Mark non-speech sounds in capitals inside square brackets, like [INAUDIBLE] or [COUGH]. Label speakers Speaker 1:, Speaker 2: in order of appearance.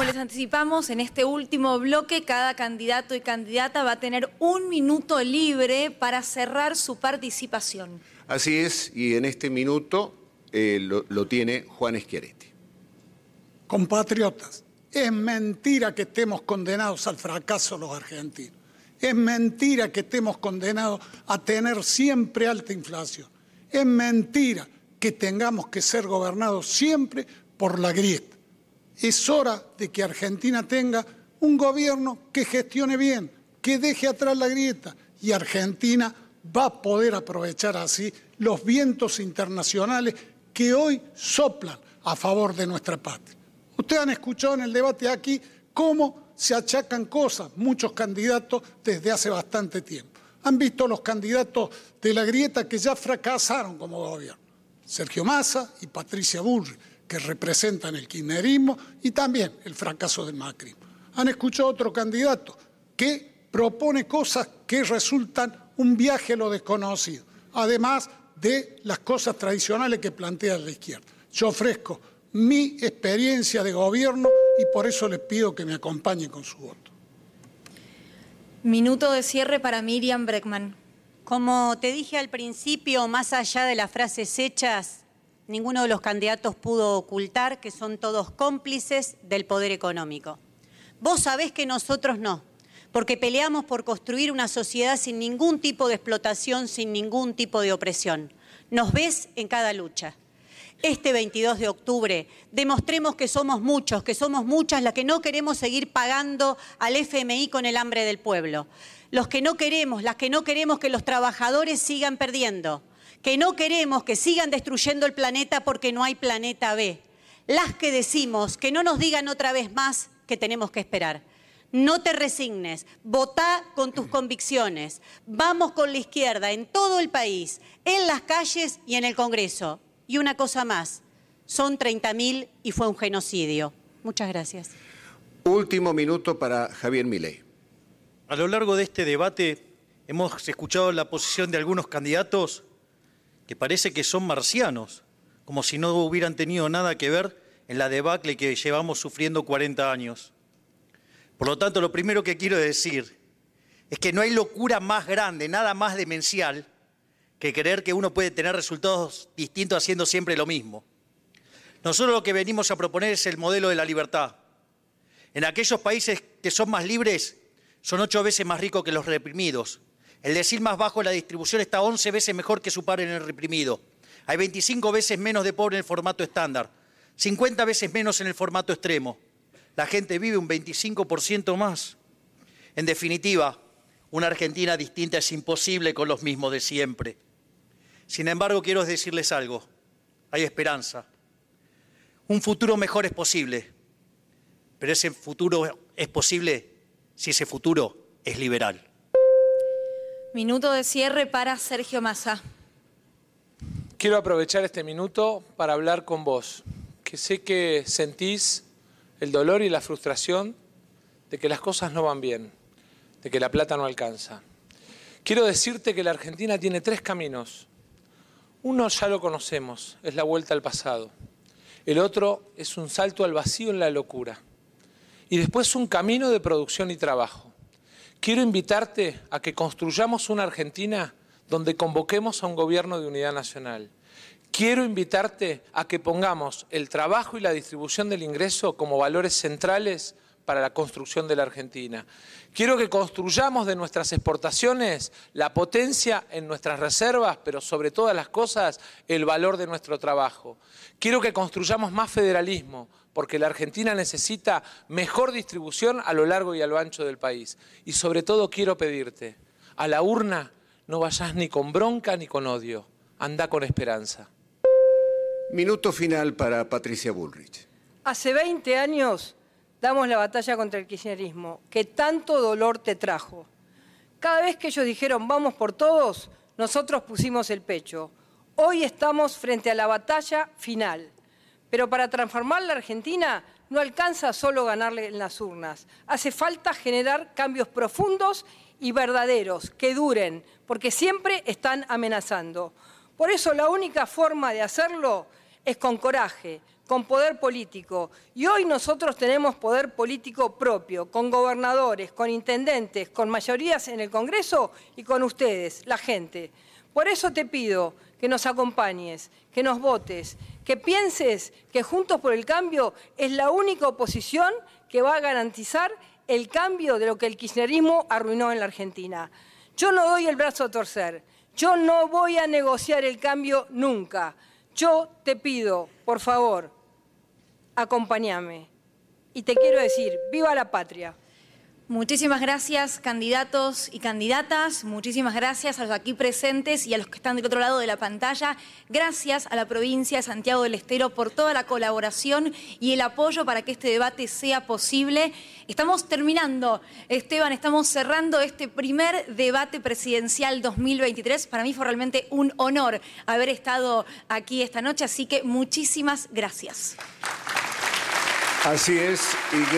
Speaker 1: como les anticipamos, en este último bloque cada candidato y candidata va a tener un minuto libre para cerrar su participación.
Speaker 2: Así es, y en este minuto eh, lo, lo tiene Juan Schiaretti.
Speaker 3: Compatriotas, es mentira que estemos condenados al fracaso los argentinos. Es mentira que estemos condenados a tener siempre alta inflación. Es mentira que tengamos que ser gobernados siempre por la grieta. Es hora de que Argentina tenga un gobierno que gestione bien, que deje atrás la grieta y Argentina va a poder aprovechar así los vientos internacionales que hoy soplan a favor de nuestra patria. Ustedes han escuchado en el debate aquí cómo se achacan cosas muchos candidatos desde hace bastante tiempo. Han visto los candidatos de la grieta que ya fracasaron como gobierno. Sergio Massa y Patricia Bullrich, que representan el kirchnerismo y también el fracaso del macrismo. Han escuchado otro candidato que propone cosas que resultan un viaje a lo desconocido, además de las cosas tradicionales que plantea la izquierda. Yo ofrezco mi experiencia de gobierno y por eso les pido que me acompañen con su voto.
Speaker 1: Minuto de cierre para Miriam Breckman.
Speaker 4: Como te dije al principio, más allá de las frases hechas, ninguno de los candidatos pudo ocultar que son todos cómplices del poder económico. Vos sabés que nosotros no, porque peleamos por construir una sociedad sin ningún tipo de explotación, sin ningún tipo de opresión. Nos ves en cada lucha este 22 de octubre demostremos que somos muchos, que somos muchas las que no queremos seguir pagando al FMI con el hambre del pueblo. Los que no queremos, las que no queremos que los trabajadores sigan perdiendo, que no queremos que sigan destruyendo el planeta porque no hay planeta B. Las que decimos que no nos digan otra vez más que tenemos que esperar. No te resignes, votá con tus [CLEARS THROAT] convicciones. Vamos con la izquierda en todo el país, en las calles y en el Congreso. Y una cosa más, son 30.000 y fue un genocidio. Muchas gracias.
Speaker 2: Último minuto para Javier Milei.
Speaker 5: A lo largo de este debate hemos escuchado la posición de algunos candidatos que parece que son marcianos, como si no hubieran tenido nada que ver en la debacle que llevamos sufriendo 40 años. Por lo tanto, lo primero que quiero decir es que no hay locura más grande, nada más demencial, que creer que uno puede tener resultados distintos haciendo siempre lo mismo. Nosotros lo que venimos a proponer es el modelo de la libertad. En aquellos países que son más libres, son ocho veces más ricos que los reprimidos. El decir más bajo de la distribución está once veces mejor que su par en el reprimido. Hay 25 veces menos de pobre en el formato estándar, 50 veces menos en el formato extremo. La gente vive un 25% más. En definitiva, una Argentina distinta es imposible con los mismos de siempre. Sin embargo, quiero decirles algo. Hay esperanza. Un futuro mejor es posible, pero ese futuro es posible si ese futuro es liberal.
Speaker 1: Minuto de cierre para Sergio Massa.
Speaker 6: Quiero aprovechar este minuto para hablar con vos, que sé que sentís el dolor y la frustración de que las cosas no van bien, de que la plata no alcanza. Quiero decirte que la Argentina tiene tres caminos uno ya lo conocemos, es la vuelta al pasado. El otro es un salto al vacío en la locura. Y después un camino de producción y trabajo. Quiero invitarte a que construyamos una Argentina donde convoquemos a un gobierno de unidad nacional. Quiero invitarte a que pongamos el trabajo y la distribución del ingreso como valores centrales para la construcción de la Argentina. Quiero que construyamos de nuestras exportaciones la potencia en nuestras reservas, pero sobre todas las cosas el valor de nuestro trabajo. Quiero que construyamos más federalismo, porque la Argentina necesita mejor distribución a lo largo y a lo ancho del país. Y sobre todo quiero pedirte, a la urna no vayas ni con bronca ni con odio, anda con esperanza.
Speaker 2: Minuto final para Patricia Bullrich.
Speaker 7: Hace 20 años damos la batalla contra el kirchnerismo, que tanto dolor te trajo. Cada vez que ellos dijeron vamos por todos, nosotros pusimos el pecho. Hoy estamos frente a la batalla final. Pero para transformar la Argentina no alcanza solo ganarle en las urnas. Hace falta generar cambios profundos y verdaderos, que duren, porque siempre están amenazando. Por eso la única forma de hacerlo es con coraje, con poder político. Y hoy nosotros tenemos poder político propio, con gobernadores, con intendentes, con mayorías en el Congreso y con ustedes, la gente. Por eso te pido que nos acompañes, que nos votes, que pienses que Juntos por el Cambio es la única oposición que va a garantizar el cambio de lo que el kirchnerismo arruinó en la Argentina. Yo no doy el brazo a torcer, yo no voy a negociar el cambio nunca. Yo te pido, por favor, acompáñame. Y te quiero decir, viva la patria.
Speaker 1: Muchísimas gracias, candidatos y candidatas. Muchísimas gracias a los aquí presentes y a los que están del otro lado de la pantalla. Gracias a la provincia de Santiago del Estero por toda la colaboración y el apoyo para que este debate sea posible. Estamos terminando, Esteban, estamos cerrando este primer debate presidencial 2023. Para mí fue realmente un honor haber estado aquí esta noche, así que muchísimas gracias.
Speaker 2: Así es.